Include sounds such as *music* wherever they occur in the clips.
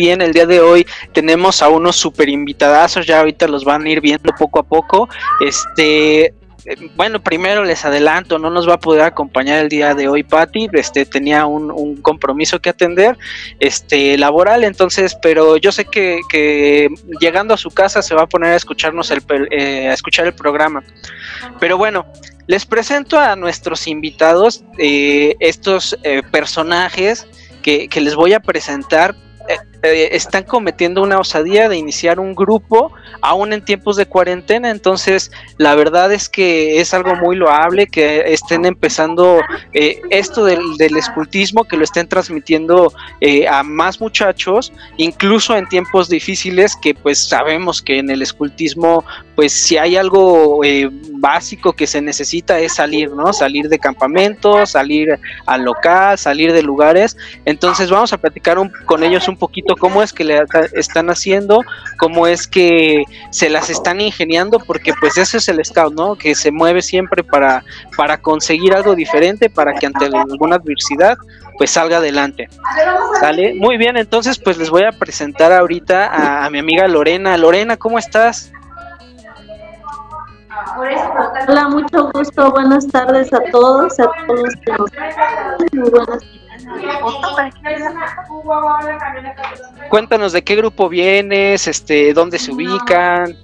Bien, el día de hoy tenemos a unos super invitadazos, ya ahorita los van a ir viendo poco a poco. Este, bueno, primero les adelanto, no nos va a poder acompañar el día de hoy Patti, este tenía un, compromiso que atender, este laboral, entonces, pero yo sé que, llegando a su casa se va a poner a escucharnos el eh, a escuchar el programa. Pero bueno, les presento a nuestros invitados, eh, estos eh, personajes que, que les voy a presentar eh, están cometiendo una osadía de iniciar un grupo aún en tiempos de cuarentena. Entonces, la verdad es que es algo muy loable que estén empezando eh, esto del, escultismo, que lo estén transmitiendo eh, a más muchachos, incluso en tiempos difíciles, que pues sabemos que en el escultismo, pues si hay algo básico que se necesita es salir, ¿no? Salir de campamentos, salir al local, salir de lugares. Entonces, vamos a platicar con ellos un poquito cómo es que le están haciendo, cómo es que se las están ingeniando, porque pues ese es el scout, ¿no? Que se mueve siempre para, para conseguir algo diferente, para que ante alguna adversidad pues salga adelante. ¿Sale? Muy bien, entonces pues les voy a presentar ahorita a, mi amiga Lorena. Lorena, ¿cómo estás? Hola, mucho gusto. Buenas tardes a todos, a todos que nos muy buenas Cuéntanos de qué grupo vienes, este, dónde se ubican.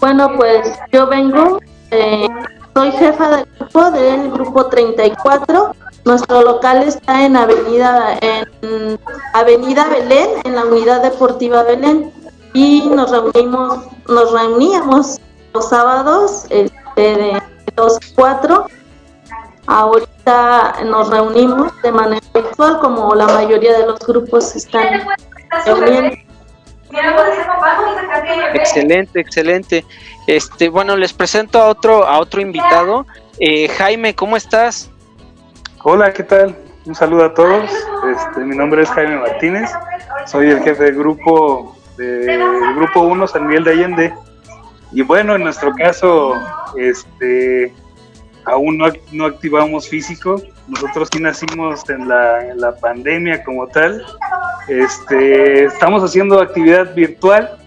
Bueno, pues yo vengo, eh, soy jefa del grupo del grupo 34. Nuestro local está en Avenida en Avenida Belén, en la Unidad Deportiva Belén, y nos reunimos, nos reuníamos los sábados este, de 2 a 4 Ahorita nos reunimos de manera virtual, como la mayoría de los grupos están reuniendo. Excelente, excelente. Este, bueno, les presento a otro, a otro invitado. Eh, Jaime, ¿cómo estás? Hola, ¿qué tal? Un saludo a todos. Este, mi nombre es Jaime Martínez. Soy el jefe del grupo del grupo 1 San Miguel de Allende. Y bueno, en nuestro caso, este, aún no, no activamos físico. Nosotros sí nacimos en la, en la pandemia como tal. Este, estamos haciendo actividad virtual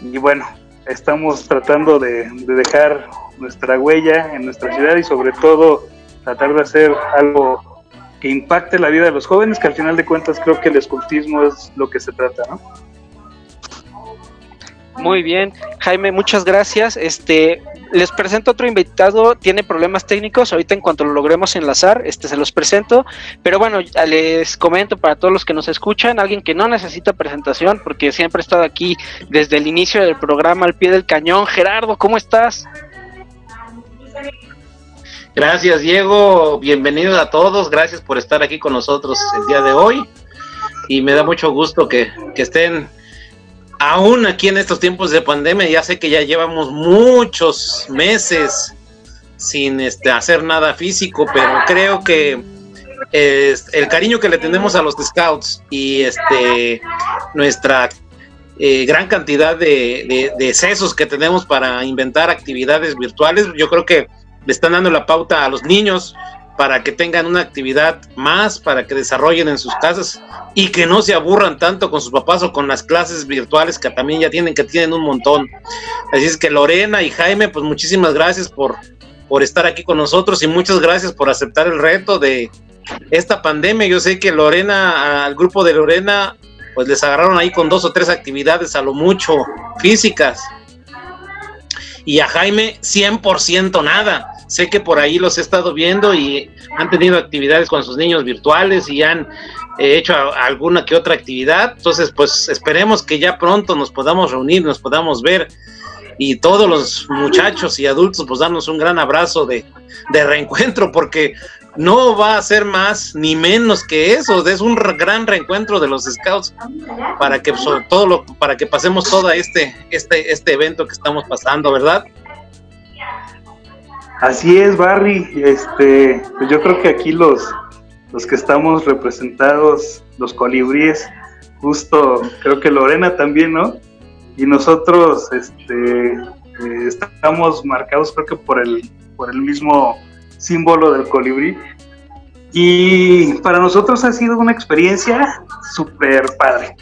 y bueno, estamos tratando de, de dejar nuestra huella en nuestra ciudad y sobre todo tratar de hacer algo que impacte la vida de los jóvenes, que al final de cuentas creo que el escultismo es lo que se trata, ¿no? Muy bien, Jaime, muchas gracias. Este, les presento otro invitado, tiene problemas técnicos, ahorita en cuanto lo logremos enlazar, este se los presento, pero bueno, les comento para todos los que nos escuchan, alguien que no necesita presentación porque siempre ha estado aquí desde el inicio del programa al pie del cañón. Gerardo, ¿cómo estás? Gracias, Diego. Bienvenidos a todos. Gracias por estar aquí con nosotros el día de hoy. Y me da mucho gusto que, que estén aún aquí en estos tiempos de pandemia, ya sé que ya llevamos muchos meses sin este, hacer nada físico, pero creo que el cariño que le tenemos a los scouts y este nuestra eh, gran cantidad de, de, sesos que tenemos para inventar actividades virtuales, yo creo que le están dando la pauta a los niños para que tengan una actividad más, para que desarrollen en sus casas y que no se aburran tanto con sus papás o con las clases virtuales que también ya tienen, que tienen un montón. Así es que Lorena y Jaime, pues muchísimas gracias por, por estar aquí con nosotros y muchas gracias por aceptar el reto de esta pandemia. Yo sé que Lorena, al grupo de Lorena, pues les agarraron ahí con dos o tres actividades a lo mucho físicas. Y a Jaime 100% nada sé que por ahí los he estado viendo y han tenido actividades con sus niños virtuales y han eh, hecho alguna que otra actividad. Entonces, pues esperemos que ya pronto nos podamos reunir, nos podamos ver y todos los muchachos y adultos pues darnos un gran abrazo de, de reencuentro, porque no va a ser más ni menos que eso, es un gran reencuentro de los scouts para que sobre todo lo, para que pasemos todo este, este, este evento que estamos pasando, ¿verdad? Así es, Barry. Este, pues yo creo que aquí los, los que estamos representados, los colibríes, justo, creo que Lorena también, ¿no? Y nosotros, este, eh, estamos marcados, creo que por el, por el mismo símbolo del colibrí. Y para nosotros ha sido una experiencia súper padre.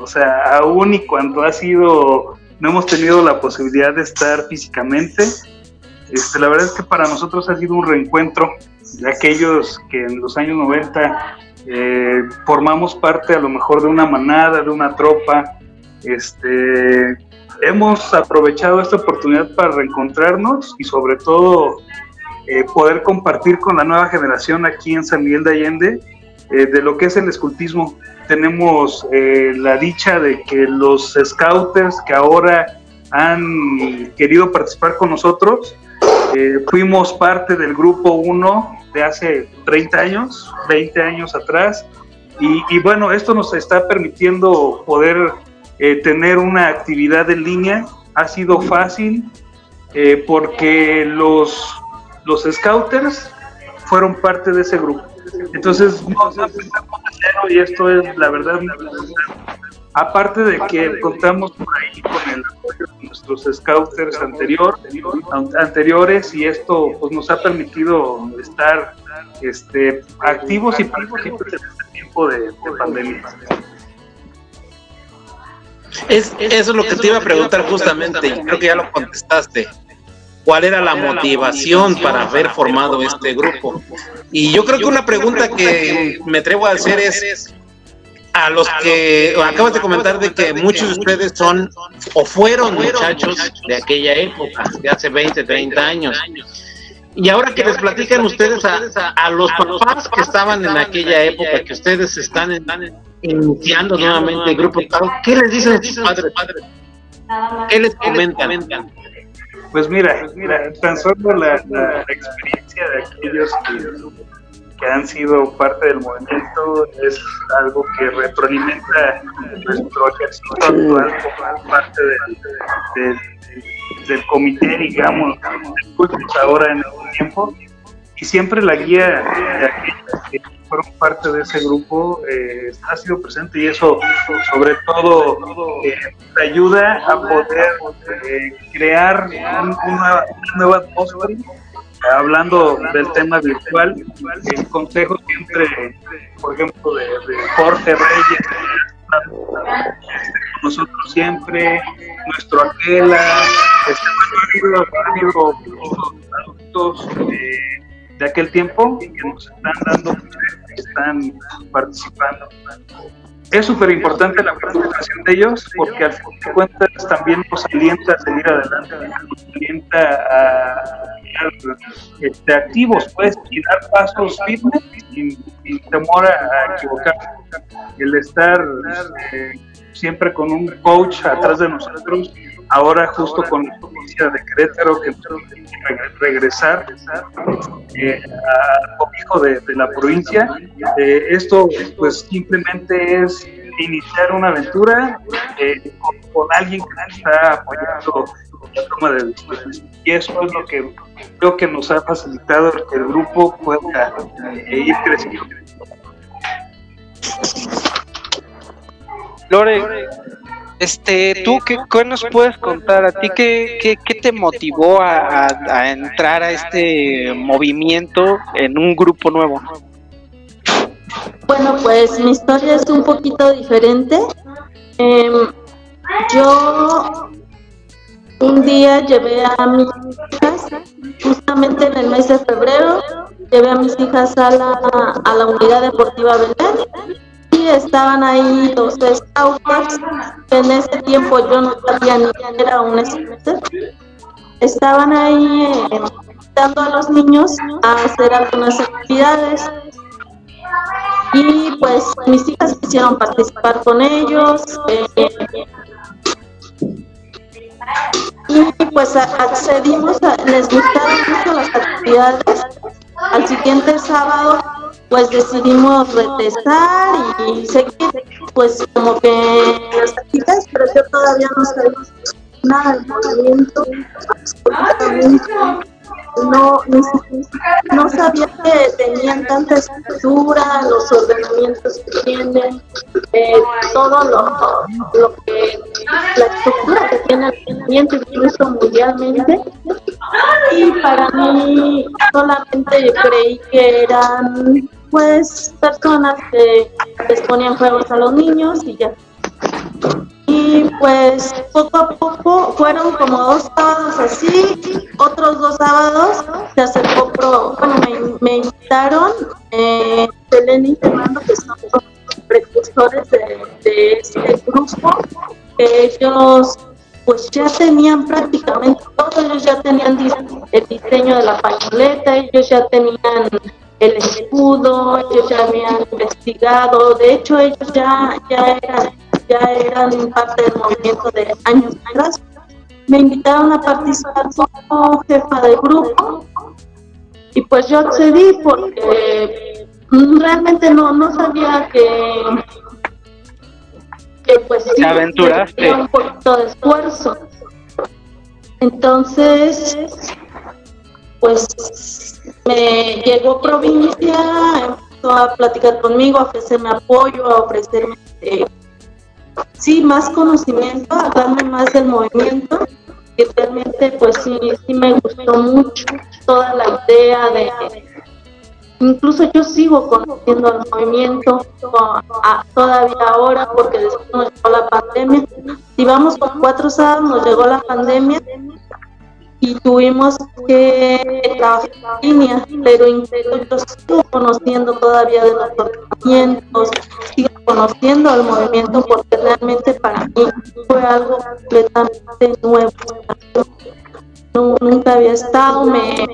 O sea, aún y cuando ha sido, no hemos tenido la posibilidad de estar físicamente, este, la verdad es que para nosotros ha sido un reencuentro de aquellos que en los años 90 eh, formamos parte a lo mejor de una manada, de una tropa. Este, hemos aprovechado esta oportunidad para reencontrarnos y sobre todo eh, poder compartir con la nueva generación aquí en San Miguel de Allende eh, de lo que es el escultismo. Tenemos la dicha de que los scouters que ahora han querido participar con nosotros, eh, fuimos parte del grupo 1 de hace 30 años, 20 años atrás, y, bueno, esto nos está permitiendo poder eh, tener una actividad en línea. Ha sido fácil eh, porque los, los scouters fueron parte de ese grupo. Entonces, no, y esto es la verdad Aparte de que contamos por ahí con el apoyo de nuestros scouters anterior, anteriores y esto pues, nos ha permitido estar este, activos y participantes en este tiempo de, pandemia. Es, eso es lo que te iba a preguntar justamente y creo que ya lo contestaste. ¿Cuál era la motivación para haber formado este grupo? Y yo creo que una pregunta que me atrevo a hacer es, a los que acabas de comentar de que muchos de ustedes son o fueron muchachos de aquella época, de hace 20, 30 años. Y ahora que les platican ustedes a, los papás que estaban en aquella época, que ustedes están iniciando nuevamente el grupo, ¿qué les dicen sus padres? ¿Qué les comentan? Pues mira, mira tan solo la, la experiencia de aquellos que que han sido parte del movimiento es algo que retroalimenta nuestro ejército actual como parte del, del, comité, digamos, ahora en el tiempo. Y siempre la guía de aquellos que fueron parte de ese grupo eh, ha sido presente y eso sobre todo eh, ayuda a poder eh, crear una, una nueva atmósfera hablando del tema virtual, el consejo siempre, por ejemplo, de, Jorge Reyes, nosotros siempre, nuestro Aquela, este, adultos de aquel tiempo que nos están dando, que están participando. Es súper importante la participación de ellos porque al fin de cuentas también nos alienta a seguir adelante, nos alienta a estar este, activos pues, y dar pasos firmes sin, temor a, equivocarse. El estar eh, siempre con un coach atrás de nosotros, ahora justo con la provincia de Querétaro que regresar eh, al hijo de, la provincia. Eh, esto pues simplemente es iniciar una aventura eh, con, alguien que está apoyando la toma de decisiones. Y eso es lo que creo que nos ha facilitado que el grupo pueda ir creciendo. Lore, este, ¿tú qué, nos puedes contar? ¿A ti qué, qué, te motivó a, entrar a este movimiento en un grupo nuevo? Bueno, pues mi historia es un poquito diferente. Em, yo un día llevé a mis hijas, justamente en el mes de febrero, llevé a mis hijas a la, a la unidad deportiva Belén estaban ahí los scouts, en ese tiempo yo no sabía ni quién era un scout. Estaban ahí eh, invitando a los niños a hacer algunas actividades. Y pues mis hijas quisieron participar con ellos. Eh, y pues accedimos, a, les gustaron mucho las actividades. Al siguiente sábado pues decidimos retestar y seguir pues como que las actividades, pero yo todavía no sabía nada del movimiento, no, no sabía que tenían tanta estructura, los ordenamientos que tienen, eh, todo lo, lo, que, la estructura que tiene el movimiento, incluso mundialmente. Y para mí solamente creí que eran pues personas que les ponían juegos a los niños y ya. Y pues poco a poco fueron como dos sábados así, otros dos sábados se acercó, pro, bueno, me, invitaron, eh, Selena y Fernando, que son precursores de, de este grupo, ellos pues ya tenían prácticamente todo, ellos ya tenían el diseño de la pañoleta, ellos ya tenían el escudo, ellos ya habían investigado, de hecho ellos ya, ya, eran, ya eran parte del movimiento de años atrás. Me invitaron a participar como jefa del grupo y pues yo accedí porque realmente no, no sabía que, que pues sí, aventuraste. un poquito de esfuerzo. Entonces, pues me llegó provincia, empezó a platicar conmigo, a ofrecerme apoyo, a ofrecerme, eh, sí, más conocimiento, a darme más del movimiento. Y realmente, pues sí, sí me gustó mucho toda la idea de. Incluso yo sigo conociendo el movimiento todavía ahora, porque después nos llegó la pandemia. Si vamos con cuatro sábados, nos llegó la pandemia y tuvimos que trabajar en línea, pero yo sigo conociendo todavía de los movimientos, sigo conociendo el movimiento porque realmente para mí fue algo completamente nuevo. nunca había estado, me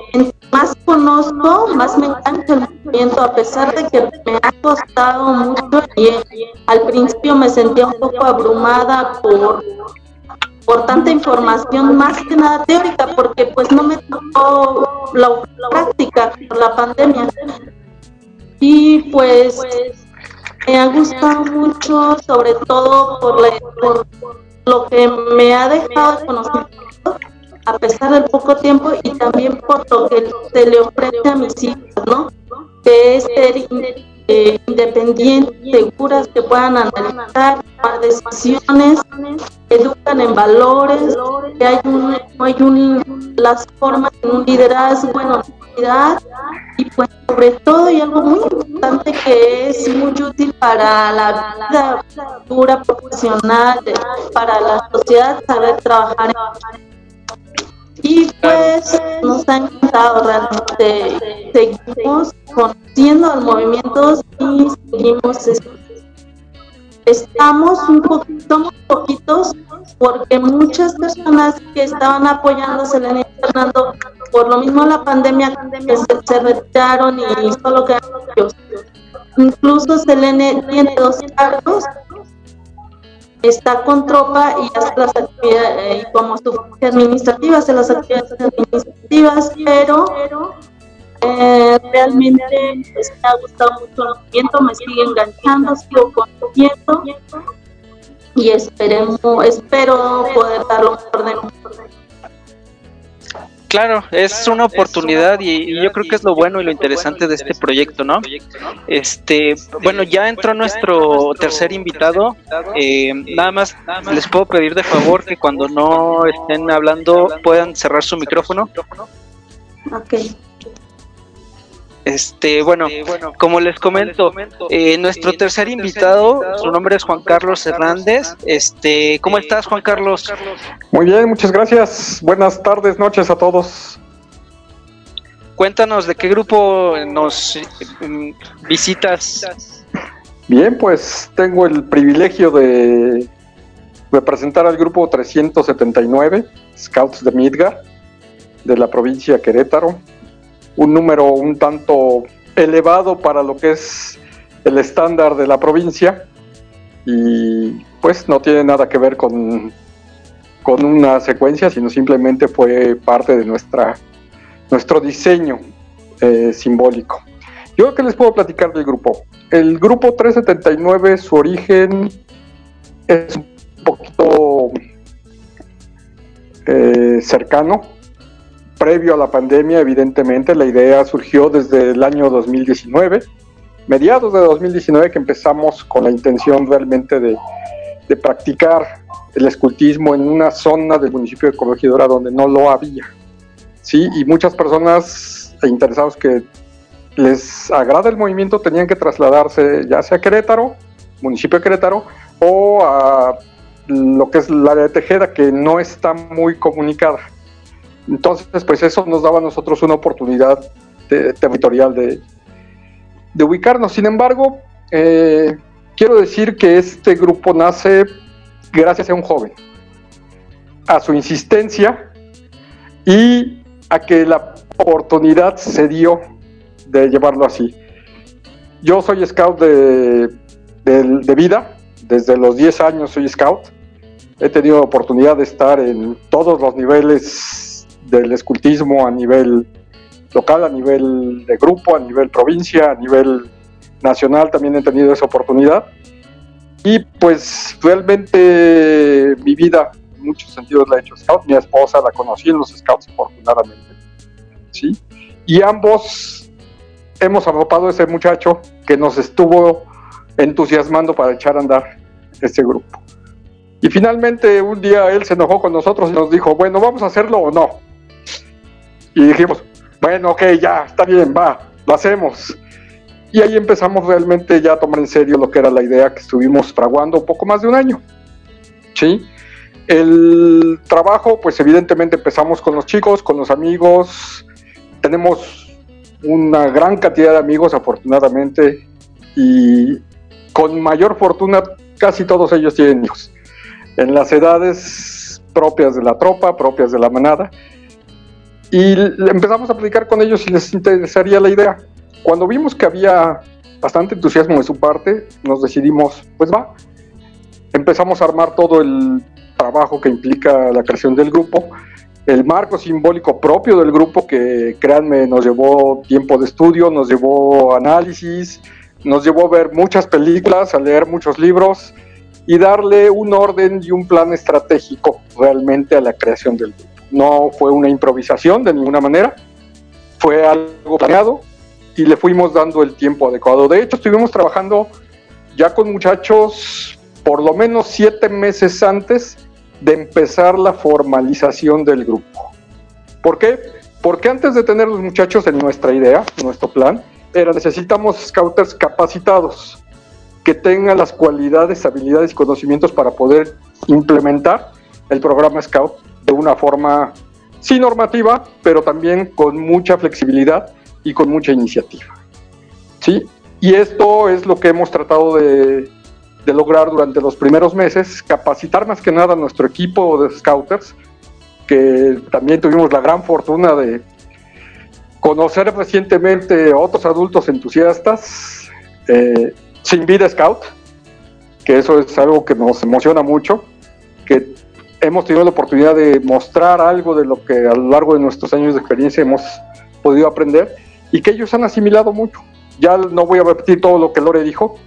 más conozco, más me encanta el movimiento, a pesar de que me ha costado mucho y al principio me sentía un poco abrumada por por tanta información más que nada teórica, porque pues no me tocó la, práctica por la pandemia. Y pues me ha gustado mucho, sobre todo por, por lo que me ha dejado de conocimiento, a pesar del poco tiempo, y también por lo que se le ofrece a mis hijos, ¿no? Que es ser eh, independientes, seguras, que puedan analizar, tomar decisiones, educan en valores, que hay un, hay un, las formas de un liderazgo en unidad y pues sobre todo y algo muy importante que es muy útil para la vida profesional, para la sociedad, saber trabajar en y pues nos ha encantado realmente. Seguimos conociendo los movimientos y seguimos. Estamos un poquito, muy poquitos, porque muchas personas que estaban apoyando a Selena y Fernando, por lo mismo la pandemia, se, se retiraron y solo quedaron ellos. Incluso Selene tiene dos cargos está con tropa y hace las actividades, eh, como su administrativa, hace las actividades administrativas, pero eh, realmente pues, me ha gustado mucho el movimiento, me sigue enganchando, sigo consumiendo y esperemos, espero poder dar lo mejor de mí. Claro, es una oportunidad y, yo creo que es lo bueno y lo interesante de este proyecto, ¿no? Este, bueno, ya entró nuestro tercer invitado. Eh, nada más les puedo pedir de favor que cuando no estén hablando puedan cerrar su micrófono. Ok. Este, bueno, como les comento, eh, nuestro tercer invitado, su nombre es Juan Carlos Hernández. Este, ¿cómo estás, Juan Carlos? Muy bien, muchas gracias. Buenas tardes, noches a todos. Cuéntanos de qué grupo nos mm, visitas. Bien, pues tengo el privilegio de representar al grupo 379, Scouts de Midgar, de la provincia Querétaro un número un tanto elevado para lo que es el estándar de la provincia y pues no tiene nada que ver con con una secuencia, sino simplemente fue parte de nuestra, nuestro diseño eh, simbólico. Yo que les puedo platicar del grupo. El grupo 379, su origen es un poquito eh, cercano, previo a la pandemia, evidentemente. La idea surgió desde el año 2019, mediados de 2019, que empezamos con la intención realmente de, practicar el escultismo en una zona del municipio de Corregidora donde no lo había. Sí, y muchas personas interesados que les agrada el movimiento tenían que trasladarse ya sea a Querétaro, municipio de Querétaro, o a lo que es la área de Tejeda, que no está muy comunicada. Entonces, pues eso nos daba a nosotros una oportunidad territorial de, ubicarnos. Sin embargo, eh, quiero decir que este grupo nace gracias a un joven, a su insistencia y a que la oportunidad se dio de llevarlo así. Yo soy scout de, de, vida, desde los 10 años soy scout. He tenido oportunidad de estar en todos los niveles del escultismo, a nivel local, a nivel de grupo, a nivel provincia, a nivel nacional también he tenido esa oportunidad. Y pues realmente mi vida en muchos sentidos la he hecho scout. Mi esposa la conocí en los scouts afortunadamente. ¿sí? Y ambos hemos arropado a ese muchacho que nos estuvo entusiasmando para echar a andar este grupo. Y finalmente un día él se enojó con nosotros y nos dijo, bueno, ¿vamos a hacerlo o no? Y dijimos, bueno, ok, ya, está bien, va, lo hacemos. Y ahí empezamos realmente ya a tomar en serio lo que era la idea que estuvimos fraguando poco más de un año. ¿Sí? El trabajo, pues evidentemente empezamos con los chicos, con los amigos. Tenemos una gran cantidad de amigos, afortunadamente, y con mayor fortuna, casi todos ellos tienen hijos. En las edades propias de la tropa, propias de la manada. Y empezamos a platicar con ellos si les interesaría la idea. Cuando vimos que había bastante entusiasmo de su parte, nos decidimos, pues va, empezamos a armar todo el trabajo que implica la creación del grupo, el marco simbólico propio del grupo que créanme nos llevó tiempo de estudio, nos llevó análisis, nos llevó a ver muchas películas, a leer muchos libros y darle un orden y un plan estratégico realmente a la creación del grupo. No fue una improvisación de ninguna manera, fue algo planeado, y le fuimos dando el tiempo adecuado. De hecho, estuvimos trabajando ya con muchachos por lo menos siete meses antes de empezar la formalización del grupo. ¿Por qué? Porque antes de tener los muchachos en nuestra idea, nuestro plan, era necesitamos scouters capacitados que tengan las cualidades, habilidades y conocimientos para poder implementar el programa Scout de una forma sí normativa, pero también con mucha flexibilidad y con mucha iniciativa. ¿sí? Y esto es lo que hemos tratado de, lograr durante los primeros meses, capacitar más que nada a nuestro equipo de scouters, que también tuvimos la gran fortuna de conocer recientemente a otros adultos entusiastas eh, sin vida scout, que eso es algo que nos emociona mucho, que hemos tenido la oportunidad de mostrar algo de lo que a lo largo de nuestros años de experiencia hemos podido aprender y que ellos han asimilado mucho. Ya no voy a repetir todo lo que Lore dijo,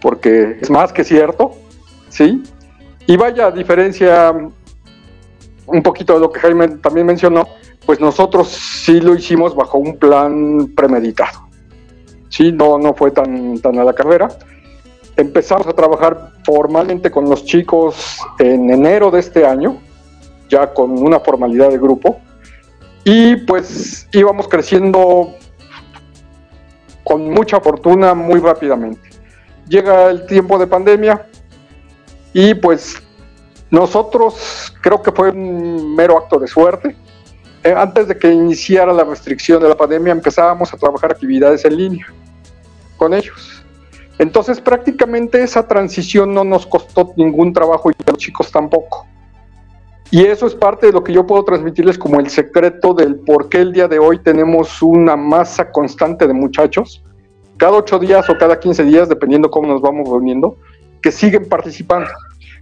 porque es más que cierto, ¿sí? Y vaya, a diferencia un poquito de lo que Jaime también mencionó, pues nosotros sí lo hicimos bajo un plan premeditado. Sí, no, no fue tan, tan a la carrera. Empezamos a trabajar formalmente con los chicos en enero de este año, ya con una formalidad de grupo, y pues íbamos creciendo con mucha fortuna muy rápidamente. Llega el tiempo de pandemia y pues nosotros creo que fue un mero acto de suerte. Eh, antes de que iniciara la restricción de la pandemia empezábamos a trabajar actividades en línea con ellos. Entonces prácticamente esa transición no nos costó ningún trabajo y a los chicos tampoco. Y eso es parte de lo que yo puedo transmitirles como el secreto del por qué el día de hoy tenemos una masa constante de muchachos, cada ocho días o cada 15 días, dependiendo cómo nos vamos reuniendo, que siguen participando.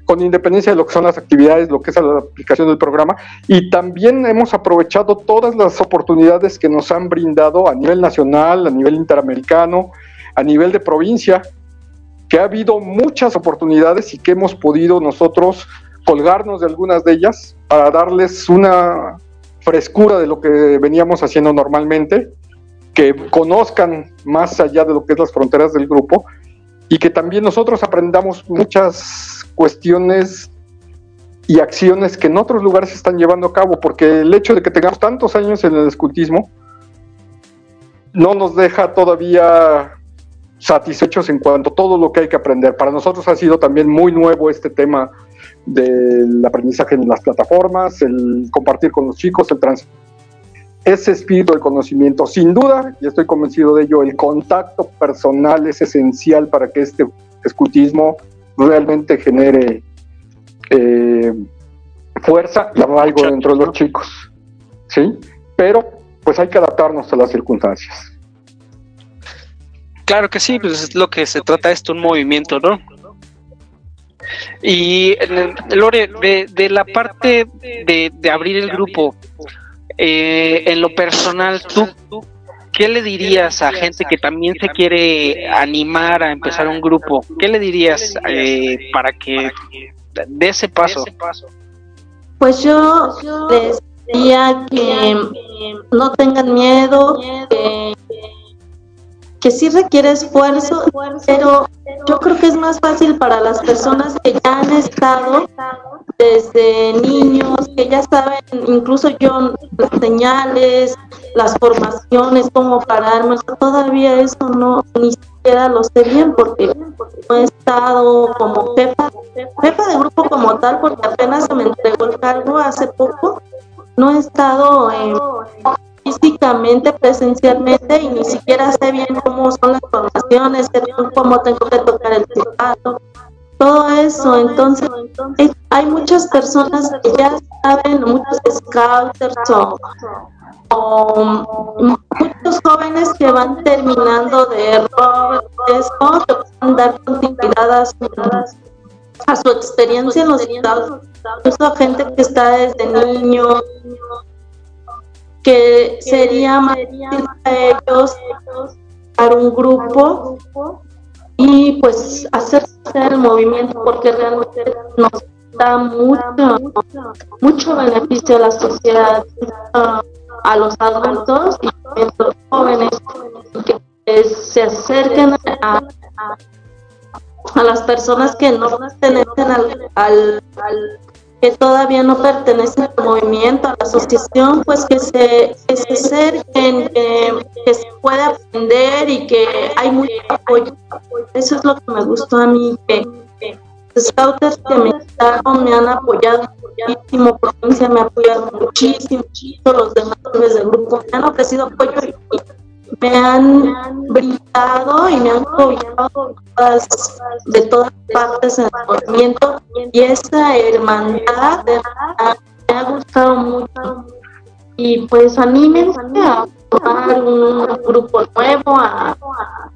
con independencia de lo que son las actividades, lo que es la aplicación del programa, y también hemos aprovechado todas las oportunidades que nos han brindado a nivel nacional, a nivel interamericano, a nivel de provincia, que ha habido muchas oportunidades y que hemos podido nosotros colgarnos de algunas de ellas para darles una frescura de lo que veníamos haciendo normalmente, que conozcan más allá de lo que es las fronteras del grupo y que también nosotros aprendamos muchas cuestiones y acciones que en otros lugares se están llevando a cabo, porque el hecho de que tengamos tantos años en el escultismo no nos deja todavía satisfechos en cuanto a todo lo que hay que aprender. Para nosotros ha sido también muy nuevo este tema del aprendizaje en las plataformas, el compartir con los chicos, el trans ese espíritu de conocimiento. Sin duda, y estoy convencido de ello, el contacto personal es esencial para que este escultismo realmente genere eh, fuerza y arraigo dentro de los chicos. ¿Sí? Pero, pues hay que adaptarnos a las circunstancias. Claro que sí, pues es lo que se trata esto, un movimiento, ¿no? Y Lore, de, la parte de, abrir el grupo, eh, en lo personal, ¿tú qué le dirías a gente que también se quiere animar a empezar un grupo? ¿Qué le dirías eh, para que dé ese paso? Pues yo les diría que no tengan miedo, que sí requiere esfuerzo, pero yo creo que es más fácil para las personas que ya han estado desde niños, que ya saben, incluso yo, las señales, las formaciones, cómo pararme, todavía eso no, ni siquiera lo sé bien porque no he estado como jefa, jefa de grupo como tal, porque apenas se me entregó el cargo hace poco, no he estado en físicamente, presencialmente y ni siquiera sé bien cómo son las formaciones, cómo tengo que tocar el teclado, todo eso. Entonces, hay muchas personas que ya saben, muchos scouters o, muchos jóvenes que van terminando de error, eso, que a dar continuidad a su, experiencia en los estados, incluso gente que está desde niño que sería más para ellos para un grupo y pues hacer el movimiento porque realmente nos da mucho mucho beneficio a la sociedad a los adultos y a los jóvenes que se acerquen a, a, las personas que no pertenecen al, al que todavía no pertenecen al movimiento, a la asociación, pues que se, que se acerquen, que, se puede aprender y que hay mucho apoyo. Eso es lo que me gustó a mí, que, los scouters que me, me han apoyado muchísimo, provincia me ha apoyado muchísimo, los demás del grupo me han ofrecido apoyo y, me han brindado y me han apoyado de todas partes en el movimiento y esa hermandad me ha gustado mucho. Y pues anímense a formar un grupo nuevo, a,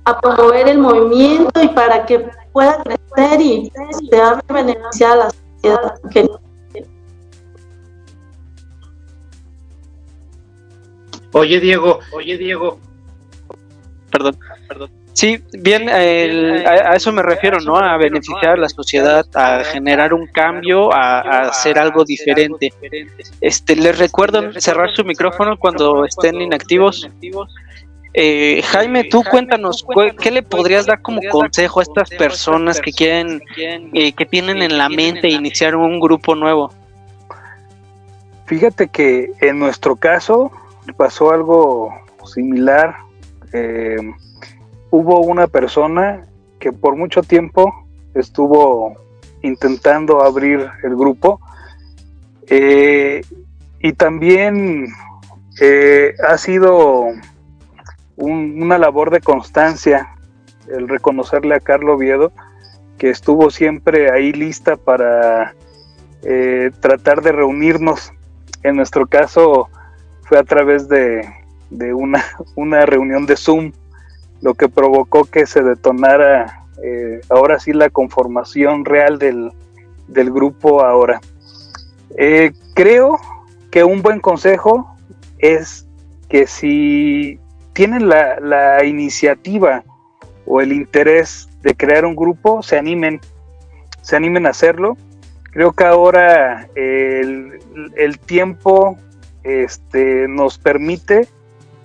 a, promover el movimiento y para que pueda crecer y se hable beneficiar a la sociedad que Oye Diego, oye Diego, perdón, perdón. Sí, bien, a, eso me refiero, ¿no? A beneficiar a la sociedad, a generar un cambio, a, hacer algo diferente. Este, les recuerdo cerrar su micrófono cuando estén inactivos. Eh, Jaime, tú cuéntanos, ¿qué le podrías dar como consejo a estas personas que quieren, eh, que tienen en la mente iniciar un grupo nuevo? Fíjate que en nuestro caso pasó algo similar eh, hubo una persona que por mucho tiempo estuvo intentando abrir el grupo eh, y también eh, ha sido una labor de constancia el reconocerle a Carlos Viedo que estuvo siempre ahí lista para tratar de reunirnos. En nuestro caso fue a través de, de una, *laughs* una reunión de Zoom, lo que provocó que se detonara eh, ahora sí la conformación real del, del grupo ahora. Eh, creo que un buen consejo es que si tienen la, la, iniciativa o el interés de crear un grupo, se animen, se animen a hacerlo. Creo que ahora el, el tiempo este, nos permite,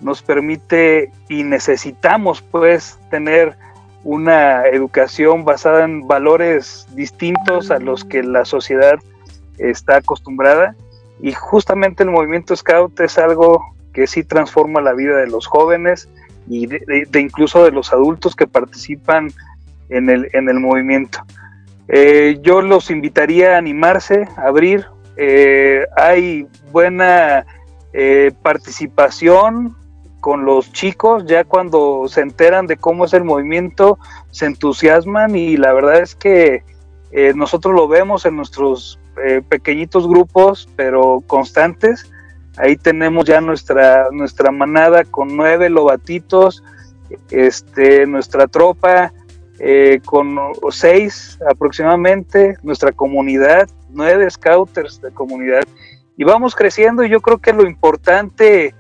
nos permite y necesitamos pues tener una educación basada en valores distintos a los que la sociedad está acostumbrada y justamente el movimiento scout es algo que sí transforma la vida de los jóvenes y de, incluso de los adultos que participan en el, en el movimiento. Eh, yo los invitaría a animarse, a abrir. Eh, hay buena eh, participación con los chicos, ya cuando se enteran de cómo es el movimiento, se entusiasman y la verdad es que nosotros lo vemos en nuestros eh, pequeñitos grupos, pero constantes. Ahí tenemos ya nuestra, nuestra manada con nueve lobatitos, este, nuestra tropa eh, con seis aproximadamente, nuestra comunidad, nueve scouters de comunidad. Y vamos creciendo y yo creo que lo importante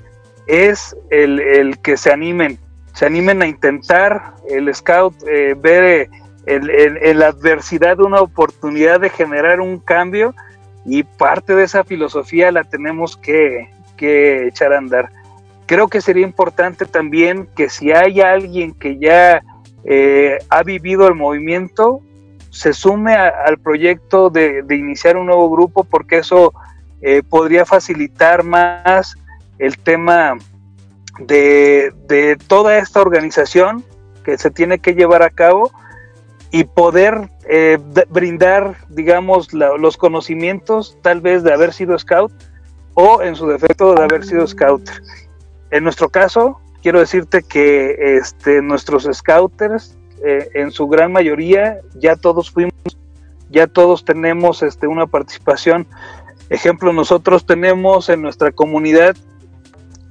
es el, que se animen, se animen a intentar el scout, eh, ver en, la adversidad una oportunidad de generar un cambio y parte de esa filosofía la tenemos que, echar a andar. Creo que sería importante también que si hay alguien que ya eh, ha vivido el movimiento, se sume al proyecto de, iniciar un nuevo grupo porque eso eh, podría facilitar más el tema de, de, toda esta organización que se tiene que llevar a cabo y poder eh, brindar, digamos, los conocimientos tal vez de haber sido scout o en su defecto de haber sido scout. En nuestro caso, quiero decirte que este, nuestros scouters, eh, en su gran mayoría, ya todos fuimos, ya todos tenemos este, una participación. Ejemplo, nosotros tenemos en nuestra comunidad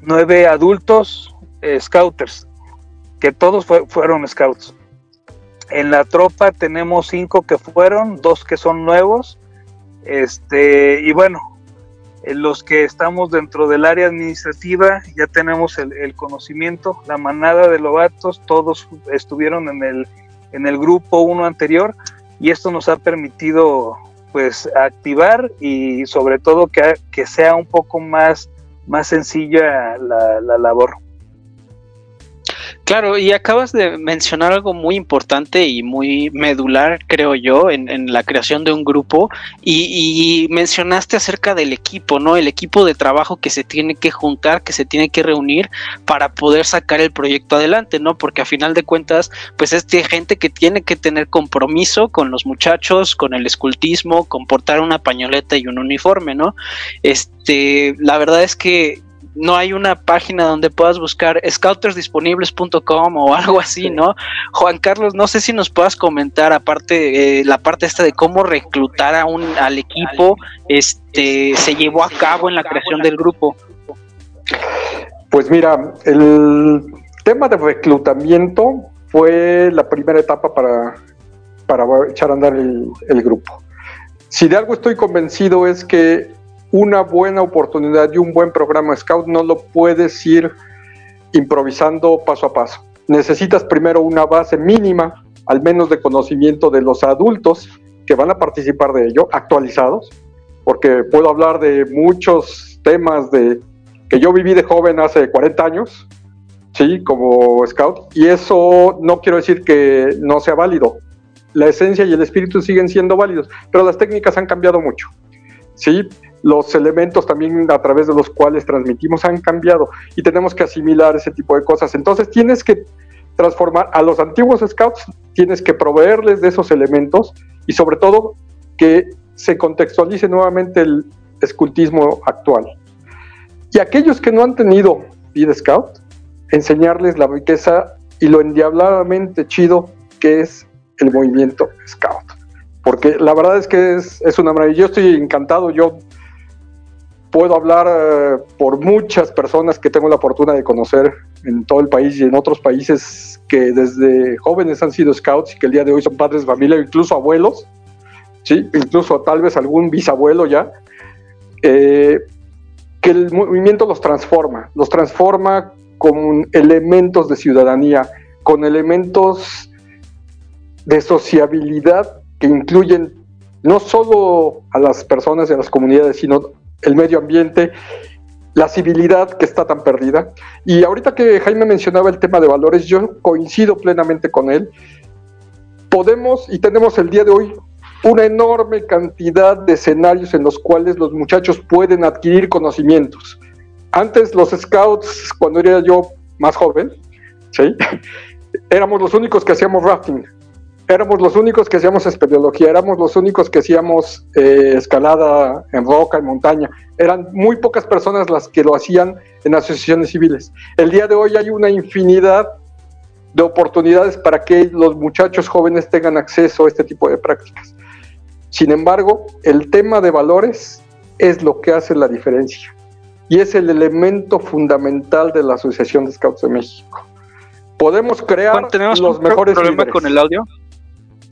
nueve adultos eh, scouters, que todos fueron scouts. En la tropa tenemos cinco que fueron, dos que son nuevos. Este, y bueno, los que estamos dentro del área administrativa ya tenemos el, conocimiento, la manada de lobatos, todos estuvieron en el, en el grupo uno anterior y esto nos ha permitido pues activar y sobre todo que, que sea un poco más, más sencilla la, la labor. Claro, y acabas de mencionar algo muy importante y muy medular, creo yo, en, la creación de un grupo, y, mencionaste acerca del equipo, ¿no? El equipo de trabajo que se tiene que juntar, que se tiene que reunir para poder sacar el proyecto adelante, ¿no? Porque a final de cuentas, pues es gente que tiene que tener compromiso con los muchachos, con el escultismo, con portar una pañoleta y un uniforme, ¿no? Este, la verdad es que no hay una página donde puedas buscar scoutersdisponibles.com o algo así, ¿no? Juan Carlos, no sé si nos puedas comentar aparte eh, la parte esta de cómo reclutar a un al equipo, este se llevó a cabo en la creación del grupo. Pues mira, el tema de reclutamiento fue la primera etapa para, para echar a andar el, el grupo. Si de algo estoy convencido es que una buena oportunidad y un buen programa Scout no lo puedes ir improvisando paso a paso. Necesitas primero una base mínima, al menos de conocimiento de los adultos que van a participar de ello, actualizados, porque puedo hablar de muchos temas de que yo viví de joven hace 40 años, sí, como scout, y eso no quiero decir que no sea válido. La esencia y el espíritu siguen siendo válidos, pero las técnicas han cambiado mucho. Sí, los elementos también a través de los cuales transmitimos han cambiado y tenemos que asimilar ese tipo de cosas. Entonces tienes que transformar a los antiguos scouts, tienes que proveerles de esos elementos y sobre todo que se contextualice nuevamente el escultismo actual. Y aquellos que no han tenido vida scout, enseñarles la riqueza y lo endiabladamente chido que es el movimiento scout. Porque la verdad es que es, es una maravilla. Yo estoy encantado, yo puedo hablar eh, por muchas personas que tengo la fortuna de conocer en todo el país y en otros países que desde jóvenes han sido scouts y que el día de hoy son padres de familia, incluso abuelos. ¿sí? incluso tal vez algún bisabuelo ya, eh, que el movimiento los transforma, los transforma con elementos de ciudadanía, con elementos de sociabilidad que incluyen no solo a las personas y a las comunidades, sino el medio ambiente, la civilidad que está tan perdida. Y ahorita que Jaime mencionaba el tema de valores, yo coincido plenamente con él. Podemos y tenemos el día de hoy una enorme cantidad de escenarios en los cuales los muchachos pueden adquirir conocimientos. Antes los scouts, cuando era yo más joven, ¿sí? *laughs* éramos los únicos que hacíamos rafting, éramos los únicos que hacíamos espeleología, éramos los únicos que hacíamos eh, escalada en roca, en montaña. Eran muy pocas personas las que lo hacían en asociaciones civiles. El día de hoy hay una infinidad de oportunidades para que los muchachos jóvenes tengan acceso a este tipo de prácticas. Sin embargo, el tema de valores es lo que hace la diferencia y es el elemento fundamental de la Asociación de Scouts de México. Podemos crear tenemos los un mejores problema líderes. con el audio.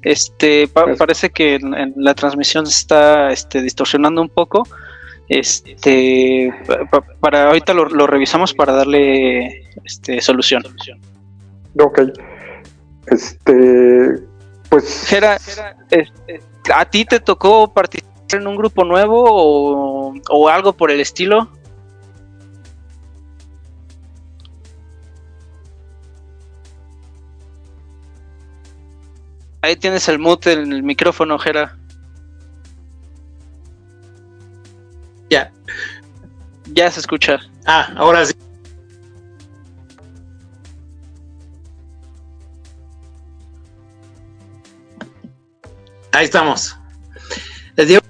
Este pa- parece que en, en la transmisión se está este, distorsionando un poco. Este pa- pa- para ahorita lo, lo revisamos para darle este solución. Ok. Este, pues. Jera, este, ¿a ti te tocó participar en un grupo nuevo o, o algo por el estilo? Ahí tienes el mute en el micrófono, Jera. Ya. Ya se escucha. Ah, ahora sí. Ahí estamos. Les digo-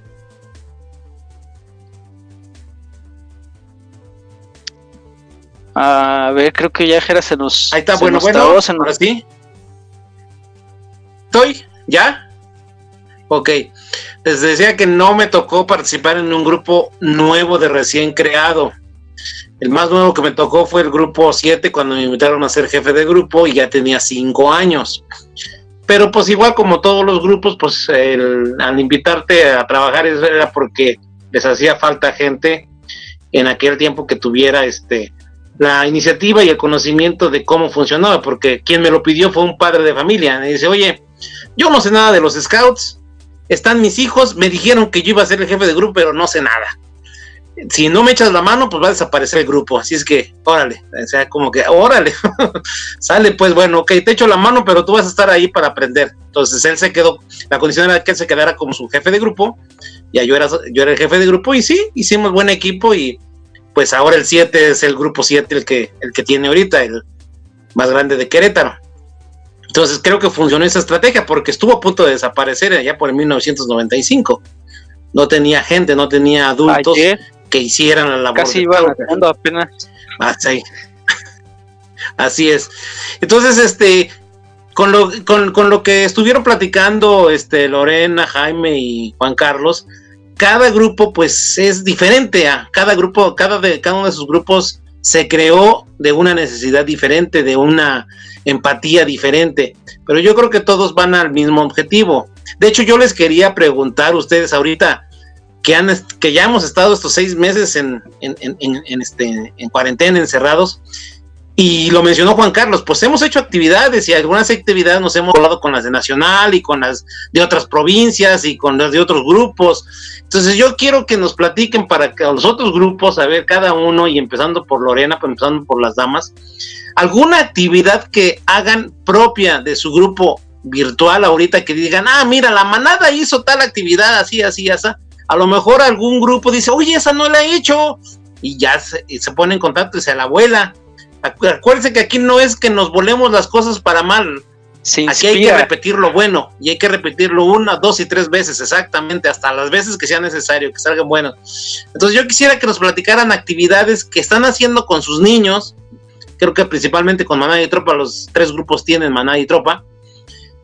A ver, creo que ya Jera se nos. Ahí está, se bueno, nos bueno. trabó, se nos- Ahora sí. ¿Estoy? ¿Ya? Ok. Les decía que no me tocó participar en un grupo nuevo de recién creado. El más nuevo que me tocó fue el grupo 7 cuando me invitaron a ser jefe de grupo y ya tenía 5 años. Pero pues igual como todos los grupos, pues el- al invitarte a trabajar era porque les hacía falta gente en aquel tiempo que tuviera este la iniciativa y el conocimiento de cómo funcionaba, porque quien me lo pidió fue un padre de familia. Me dice, oye, yo no sé nada de los scouts, están mis hijos, me dijeron que yo iba a ser el jefe de grupo, pero no sé nada. Si no me echas la mano, pues va a desaparecer el grupo. Así es que, órale, o sea, como que, órale, *laughs* sale, pues bueno, ok, te echo la mano, pero tú vas a estar ahí para aprender. Entonces él se quedó, la condición era que él se quedara como su jefe de grupo, ya yo era, yo era el jefe de grupo, y sí, hicimos buen equipo, y pues ahora el 7 es el grupo 7 el que, el que tiene ahorita, el más grande de Querétaro. Entonces creo que funcionó esa estrategia porque estuvo a punto de desaparecer allá por el 1995. No tenía gente, no tenía adultos Ayer. que hicieran la labor. Casi iba ganando apenas. Ah, sí. *laughs* Así es. Entonces, este, con lo, con, con lo que estuvieron platicando este, Lorena, Jaime y Juan Carlos, cada grupo pues es diferente a cada grupo, cada, de, cada uno de sus grupos se creó de una necesidad diferente, de una empatía diferente, pero yo creo que todos van al mismo objetivo. De hecho, yo les quería preguntar a ustedes ahorita que, han, que ya hemos estado estos seis meses en, en, en, en este, en cuarentena, encerrados, y lo mencionó Juan Carlos, pues hemos hecho actividades y algunas actividades nos hemos hablado con las de Nacional y con las de otras provincias y con las de otros grupos. Entonces yo quiero que nos platiquen para que los otros grupos, a ver cada uno y empezando por Lorena, pues empezando por las damas, alguna actividad que hagan propia de su grupo virtual ahorita que digan, ah, mira, la manada hizo tal actividad así, así, así. A lo mejor algún grupo dice, oye, esa no la he hecho. Y ya se, se pone en contacto y se la abuela. Acuérdense que aquí no es que nos volemos las cosas para mal. aquí hay que repetir lo bueno y hay que repetirlo una, dos y tres veces exactamente, hasta las veces que sea necesario, que salgan buenos. Entonces yo quisiera que nos platicaran actividades que están haciendo con sus niños, creo que principalmente con Maná y Tropa, los tres grupos tienen Maná y Tropa,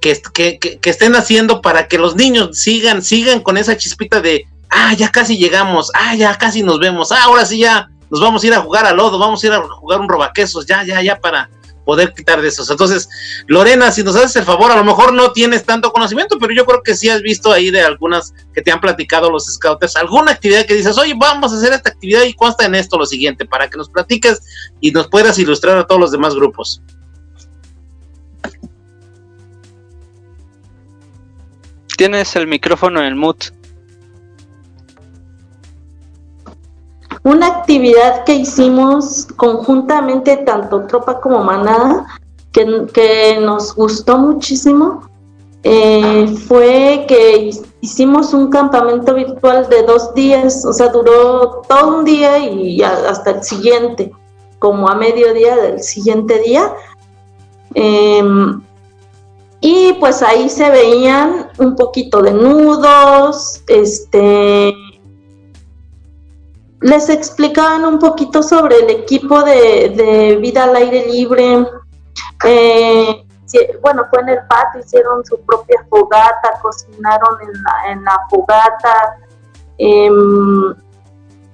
que, que, que, que estén haciendo para que los niños sigan, sigan con esa chispita de, ah, ya casi llegamos, ah, ya casi nos vemos, ah, ahora sí ya nos vamos a ir a jugar a lodo, vamos a ir a jugar un robaquesos, ya, ya, ya, para poder quitar de esos. Entonces, Lorena, si nos haces el favor, a lo mejor no tienes tanto conocimiento, pero yo creo que sí has visto ahí de algunas que te han platicado los scouts, alguna actividad que dices, oye, vamos a hacer esta actividad y consta en esto lo siguiente, para que nos platiques y nos puedas ilustrar a todos los demás grupos. Tienes el micrófono en el mute. Una actividad que hicimos conjuntamente, tanto tropa como manada, que, nos gustó muchísimo, eh, fue que hicimos un campamento virtual de dos días, o sea, duró todo un día y hasta el siguiente, como a mediodía del siguiente día. Em, y pues ahí se veían un poquito de nudos, este, les explicaban un poquito sobre el equipo de, vida al aire libre. Eh, bueno, fue en el patio, hicieron su propia fogata, cocinaron en la, fogata, em,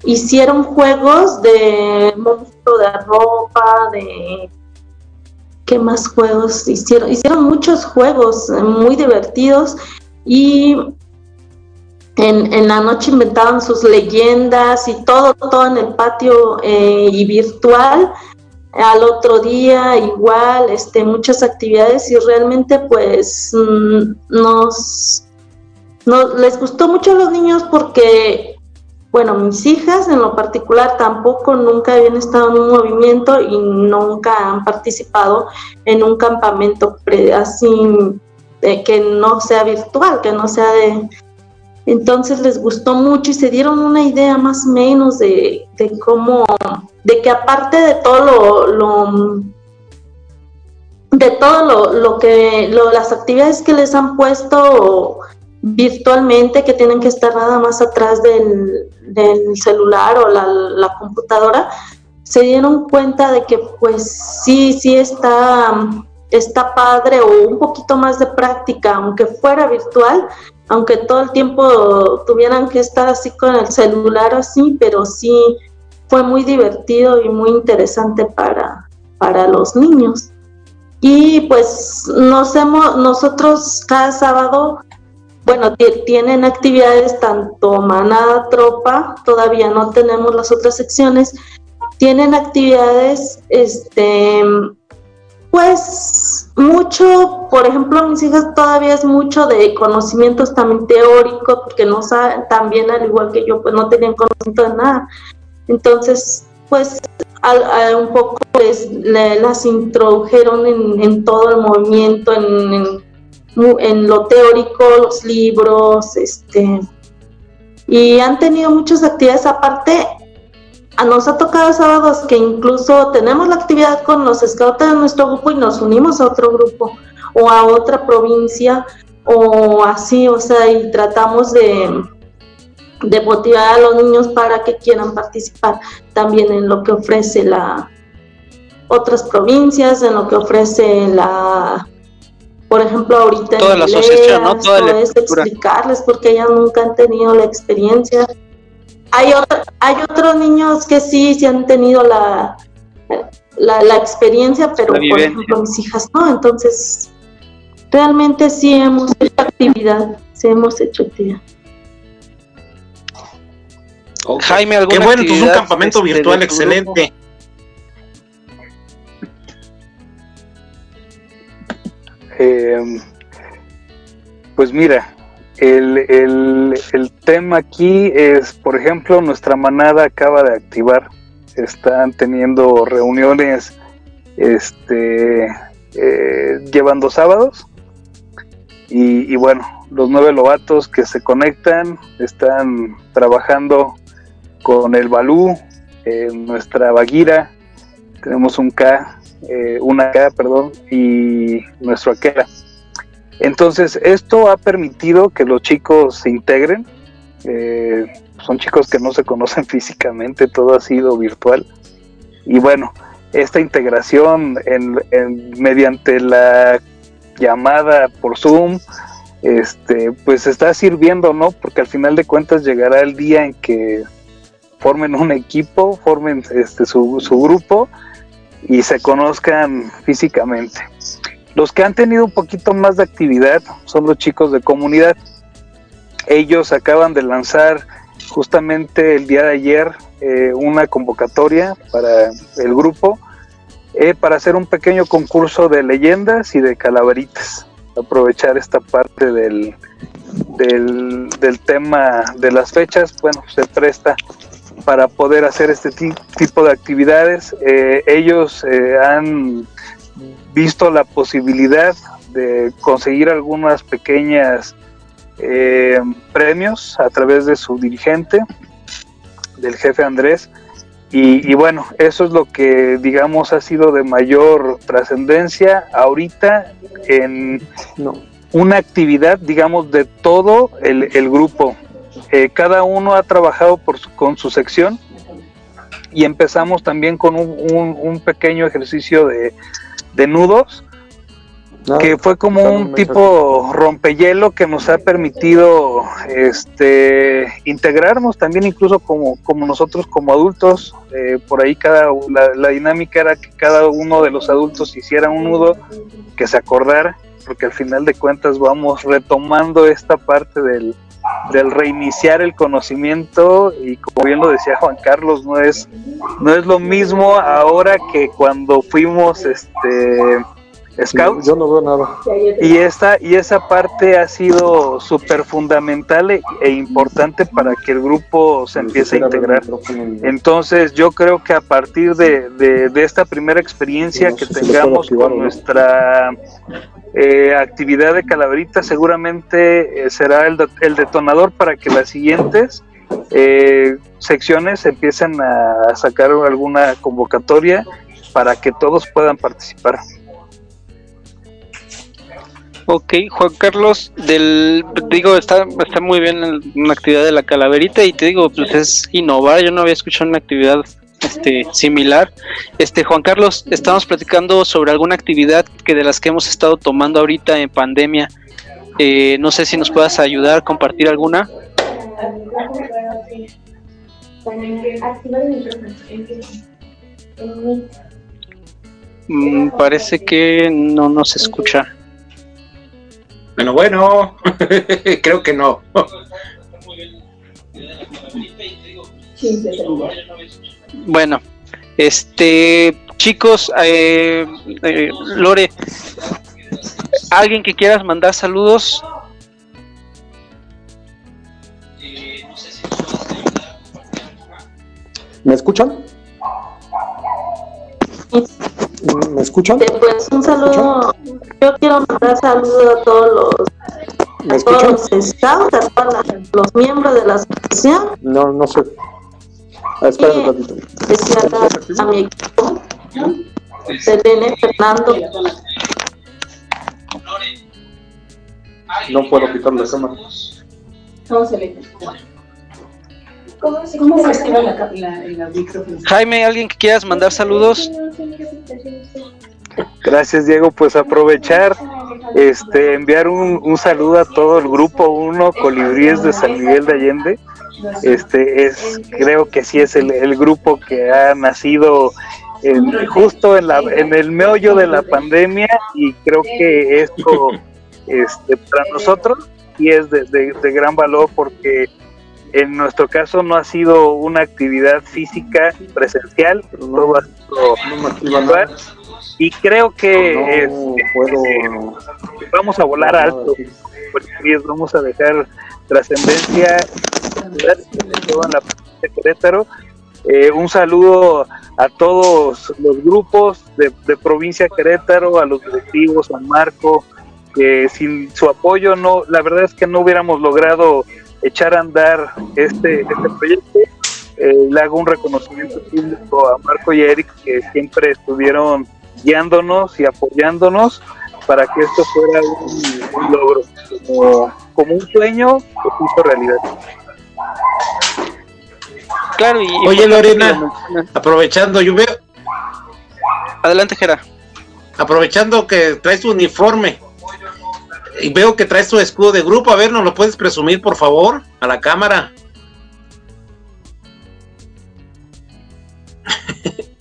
hicieron juegos de monstruo de ropa, de... ¿Qué más juegos hicieron? Hicieron muchos juegos eh, muy divertidos y en, la noche inventaban sus leyendas y todo, todo en el patio eh, y virtual. Al otro día igual, este, muchas actividades y realmente pues mm, nos, les gustó mucho a los niños porque, bueno, mis hijas en lo particular tampoco nunca habían estado en un movimiento y nunca han participado en un campamento así que no sea virtual, que no sea de, entonces les gustó mucho y se dieron una idea más o menos de, cómo, de que aparte de todo lo, de todo lo, que, las actividades que les han puesto virtualmente, que tienen que estar nada más atrás del, celular o la, la, computadora, se dieron cuenta de que pues sí, sí está, está padre o un poquito más de práctica, aunque fuera virtual, aunque todo el tiempo tuvieran que estar así con el celular así, pero sí fue muy divertido y muy interesante para, para los niños. Y pues nos hemos, nosotros cada sábado, bueno, tienen actividades tanto manada, tropa, todavía no tenemos las otras secciones, tienen actividades, este, pues mucho, por ejemplo, mis hijas todavía es mucho de conocimientos también teóricos, porque no saben, también al igual que yo, pues no tenían conocimiento de nada. Entonces, pues un poco las introdujeron en, todo el movimiento, en, en, lo teórico, los libros, este, y han tenido muchas actividades aparte a nos ha tocado sábados que incluso tenemos la actividad con los scouts de nuestro grupo y nos unimos a otro grupo o a otra provincia o así, o sea, y tratamos de, de motivar a los niños para que quieran participar también en lo que ofrece la otras provincias, en lo que ofrece la por ejemplo ahorita toda la asociación, ¿no? Toda la explicarles porque ellas nunca han tenido la experiencia hay, hay otros niños que sí, sí han tenido la, la, experiencia, pero por ejemplo mis hijas no, entonces realmente sí hemos hecho actividad, sí hemos hecho actividad. Jaime, ¿alguna Qué bueno, pues un campamento este, virtual excelente. Eh, pues mira, el, el, tema aquí es, por ejemplo, nuestra manada acaba de activar, están teniendo reuniones, este, eh, llevando sábados. Y, y, bueno, los nueve lobatos que se conectan están trabajando con el Balú, nuestra Baguira, tenemos un K, eh, una K, perdón, y nuestro Aquera entonces, esto ha permitido que los chicos se integren. Eh, son chicos que no se conocen *laughs* físicamente, todo ha sido virtual. Y bueno, esta integración en, mediante la llamada por Zoom, este, pues está sirviendo, ¿no? Porque al final de cuentas llegará el día en que formen un equipo, formen este, su, su grupo y se conozcan físicamente. Los que han tenido un poquito más de actividad son los chicos de comunidad. Ellos acaban de lanzar justamente el día de ayer eh, una convocatoria para el grupo eh, para hacer un pequeño concurso de leyendas y de calaveritas. Aprovechar esta parte del, del, tema de las fechas, bueno, se presta para poder hacer este tipo de actividades. Eh, ellos han visto la posibilidad de conseguir algunas pequeñas premios a través de su dirigente, del jefe Andrés, y, bueno, eso es lo que digamos ha sido de mayor trascendencia ahorita en una actividad, digamos, de todo el, grupo. Eh, cada uno ha trabajado por con su sección y empezamos también con un, pequeño ejercicio de, de nudos que fue como un tipo rompehielo que nos ha permitido este integrarnos también incluso como, como nosotros como adultos. Eh, por ahí cada la, dinámica era que cada uno de los adultos hiciera un nudo que se acordara porque al final de cuentas vamos retomando esta parte del, del reiniciar el conocimiento y como bien lo decía Juan Carlos no es no es lo mismo ahora que cuando fuimos este Scouts. Yo no veo nada. Y esta y esa parte ha sido súper fundamental e, e, importante para que el grupo se empiece a integrar. Entonces yo creo que a partir de, de, esta primera experiencia que tengamos con nuestra eh, actividad de calaverita, seguramente eh, será el, el, detonador para que las siguientes eh, secciones empiecen a sacar alguna convocatoria para que todos puedan participar. Ok, Juan Carlos, del, digo, está, está muy bien una actividad de la calaverita y te digo, pues es innovar, yo no había escuchado una actividad este, similar. Este, Juan Carlos, estamos platicando sobre alguna actividad que de las que hemos estado tomando ahorita en pandemia. Eh, no sé si nos puedas ayudar, compartir alguna. Mm, parece que no nos escucha. Bueno, bueno, *laughs* creo que no. Bueno, este, chicos, eh, eh, Lore, ¿alguien que quieras mandar saludos? ¿Me escuchan? ¿Me escuchan? Pues un saludo, yo quiero mandar saludos a todos los, ¿Me todos los scouts, a todos los miembros de la asociación. No, no sé. Ah, espera un ratito. A, a mi equipo, Selene, Fernando. No puedo quitar la cámara. ¿Cómo se le ¿Cómo, cómo se activa la, la, la micrófono? Jaime, ¿alguien que quieras mandar saludos? Gracias Diego, pues aprovechar, este, enviar un, un saludo a todo el grupo 1 Colibríes de San Miguel de Allende. Este es, creo que sí es el, el grupo que ha nacido en, justo en, la, en el meollo de la pandemia y creo que esto este, para nosotros sí es de, de, de gran valor porque en nuestro caso no ha sido una actividad física presencial, todo ha sido y creo que este, vamos a volar alto, porque vamos a dejar trascendencia. En la de Querétaro. Eh, un saludo a todos los grupos de, de provincia Querétaro, a los directivos, a Marco, que sin su apoyo no, la verdad es que no hubiéramos logrado echar a andar este, este proyecto. Eh, le hago un reconocimiento público a Marco y a Eric que siempre estuvieron guiándonos y apoyándonos para que esto fuera un, logro, como, un sueño que hizo realidad. Claro, y, Oye Lorena, aprovechando, yo veo... Adelante, Gera. Aprovechando que traes tu uniforme, y veo que traes tu escudo de grupo. A ver, ¿nos lo puedes presumir, por favor, a la cámara? *laughs*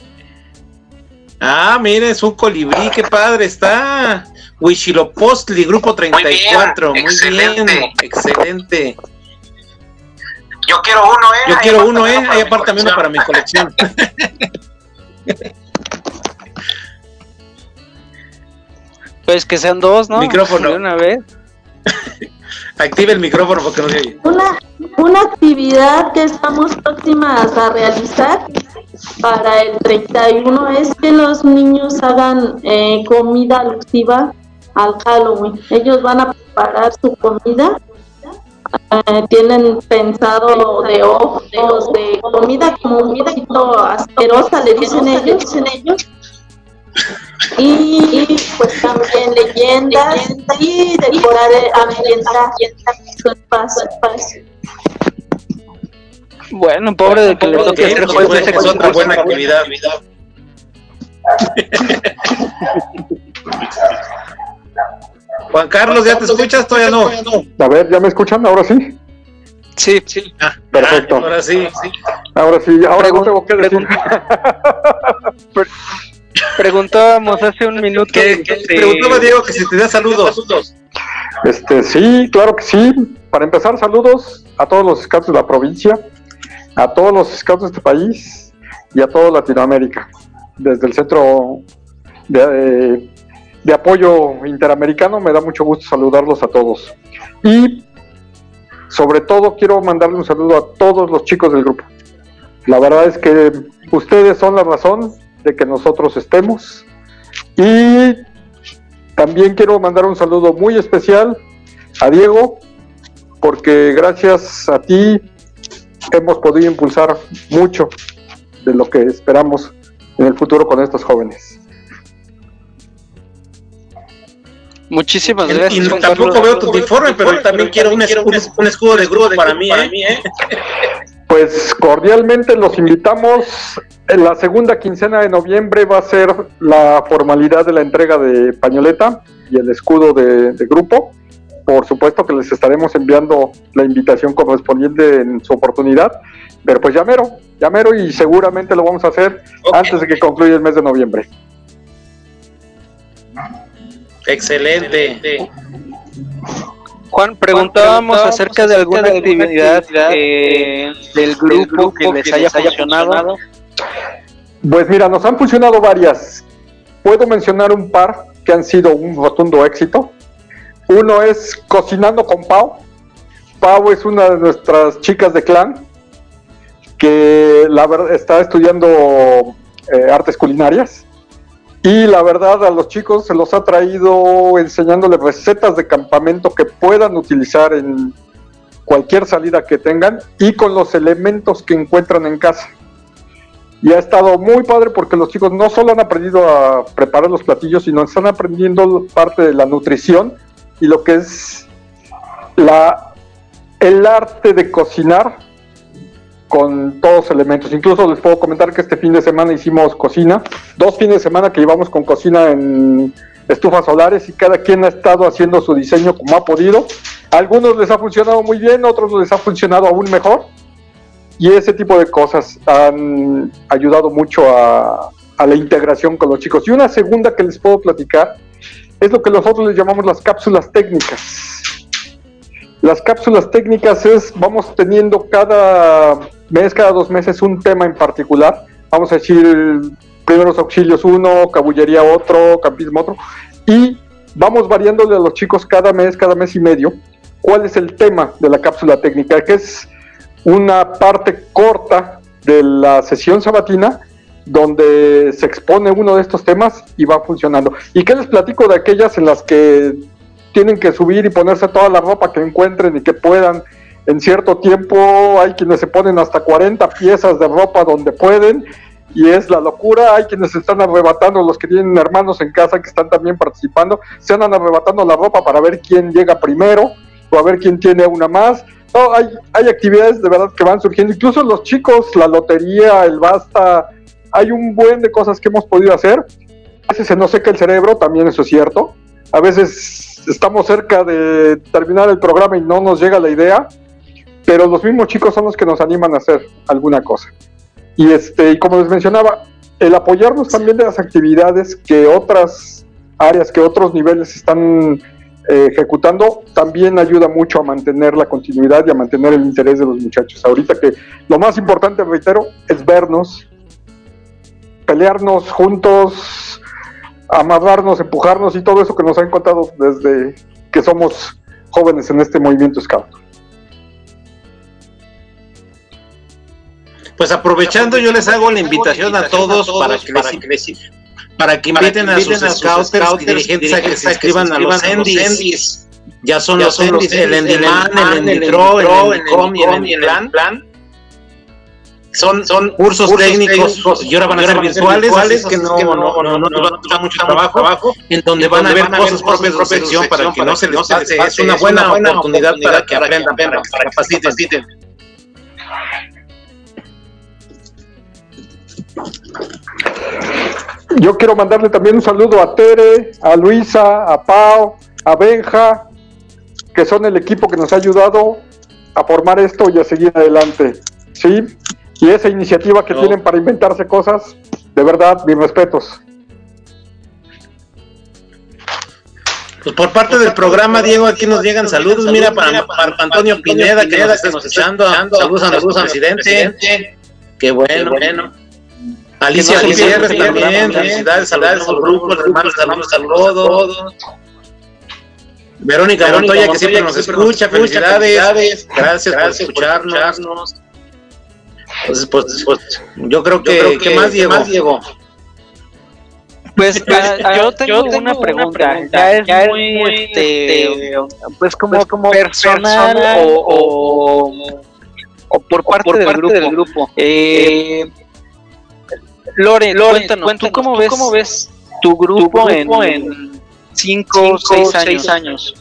Ah, mire, es un colibrí, qué padre está. Huichilopostli, grupo 34. Muy bien, excelente. excelente. Yo quiero uno, ¿eh? Yo quiero uno, ¿eh? Hay aparte uno para mi colección. *laughs* *laughs* Pues que sean dos, ¿no? Micrófono. De una vez. *laughs* Active el micrófono porque no se oye. Una, una actividad que estamos próximas a realizar para el 31 es que los niños hagan eh, comida alusiva al Halloween. Ellos van a preparar su comida. eh, tienen pensado de ojos, de comida como un poquito asquerosa, le dicen ellos, dicen ellos. Y pues también leyendas y decorar, ambientar su espacio. Bueno, pobre de que le toque hacer pues, juego pues, ese es otra buena actividad. *laughs* Juan Carlos, ¿ya te escuchas? Todavía no. A ver, ¿ya me escuchan? Ahora sí. Sí, sí. Perfecto. Ahora sí. Ahora sí, ahora no tengo que decir. *laughs* Preguntábamos hace un minuto. Que, que preguntaba Diego que si te da saludos. Este, sí, claro que sí. Para empezar, saludos a todos los scouts de la provincia, a todos los scouts de este país y a toda Latinoamérica. Desde el Centro de, de Apoyo Interamericano me da mucho gusto saludarlos a todos. Y sobre todo quiero mandarle un saludo a todos los chicos del grupo. La verdad es que ustedes son la razón de que nosotros estemos. Y también quiero mandar un saludo muy especial a Diego, porque gracias a ti hemos podido impulsar mucho de lo que esperamos en el futuro con estos jóvenes. Muchísimas Y gracias. Juan tampoco Carlos. veo tu uniforme, pero también quiero un, escudo, un escudo de grupo para mí, ¿eh? *laughs* Pues cordialmente los invitamos. En la segunda quincena de noviembre va a ser la formalidad de la entrega de pañoleta y el escudo de, de grupo. Por supuesto que les estaremos enviando la invitación correspondiente en su oportunidad. Pero pues llamero, llamero y seguramente lo vamos a hacer antes de que concluya el mes de noviembre. Excelente. Juan, preguntábamos acerca de alguna actividad eh, del grupo que les haya funcionado. Pues mira, nos han funcionado varias. Puedo mencionar un par que han sido un rotundo éxito. Uno es Cocinando con Pau. Pau es una de nuestras chicas de clan que la verdad está estudiando eh, artes culinarias y la verdad a los chicos se los ha traído enseñándoles recetas de campamento que puedan utilizar en cualquier salida que tengan y con los elementos que encuentran en casa. Y ha estado muy padre porque los chicos no solo han aprendido a preparar los platillos, sino están aprendiendo parte de la nutrición y lo que es la, el arte de cocinar con todos los elementos. Incluso les puedo comentar que este fin de semana hicimos cocina, dos fines de semana que llevamos con cocina en estufas solares y cada quien ha estado haciendo su diseño como ha podido. A algunos les ha funcionado muy bien, otros les ha funcionado aún mejor. Y ese tipo de cosas han ayudado mucho a, a la integración con los chicos. Y una segunda que les puedo platicar es lo que nosotros les llamamos las cápsulas técnicas. Las cápsulas técnicas es, vamos teniendo cada mes, cada dos meses un tema en particular. Vamos a decir primeros auxilios uno, cabullería otro, campismo otro. Y vamos variándole a los chicos cada mes, cada mes y medio, cuál es el tema de la cápsula técnica, que es una parte corta de la sesión sabatina donde se expone uno de estos temas y va funcionando. ¿Y qué les platico de aquellas en las que tienen que subir y ponerse toda la ropa que encuentren y que puedan en cierto tiempo? Hay quienes se ponen hasta 40 piezas de ropa donde pueden y es la locura. Hay quienes están arrebatando, los que tienen hermanos en casa que están también participando, se andan arrebatando la ropa para ver quién llega primero o a ver quién tiene una más. No, hay, hay actividades de verdad que van surgiendo, incluso los chicos, la lotería, el basta, hay un buen de cosas que hemos podido hacer. A veces se nos seca el cerebro, también eso es cierto. A veces estamos cerca de terminar el programa y no nos llega la idea, pero los mismos chicos son los que nos animan a hacer alguna cosa. Y este, y como les mencionaba, el apoyarnos también de las actividades que otras áreas, que otros niveles están eh, ejecutando, también ayuda mucho a mantener la continuidad y a mantener el interés de los muchachos. Ahorita que lo más importante, reitero, es vernos, pelearnos juntos, amarrarnos, empujarnos y todo eso que nos han contado desde que somos jóvenes en este movimiento Scout. Pues aprovechando, yo les hago la invitación a todos para que, para que inviten a sus y dirigentes a que se inscriban a los Endis. Ya son los Endis, el Endiman, el Enditro, el Endicom y el Plan. Son, son cursos, técnicos, y ahora van a ser virtuales, que no, no, no, no, nos van a costar mucho trabajo, en donde van a ver cosas propias de sección para que no se les pase. Es una buena oportunidad para que aprendan, para que capaciten. Yo quiero mandarle también un saludo a Tere, a Luisa, a Pau, a Benja, que son el equipo que nos ha ayudado a formar esto y a seguir adelante. ¿Sí? Y esa iniciativa que tienen para inventarse cosas, de verdad, mis respetos. Pues por parte del programa, Diego, aquí nos llegan saludos. Mira, para, Antonio Pineda, que nos está escuchando. Saludos a nuestro presidente. Qué bueno. bueno. Alicia Gutiérrez también, felicidades, saludos al grupo, hermanos, saludos a todos. Verónica Montoya, que siempre nos escucha, felicidades, gracias por escucharnos. Entonces, pues, pues, yo creo que, ¿qué más, Diego? Pues, pues yo, tengo una pregunta, ya es, muy, este, pues como, como personal, o, o, por parte, del, grupo. del grupo. Eh, Lore, Lore cuéntanos, ¿tú cómo, ves, cómo ves tu grupo, en 5 o 6 años?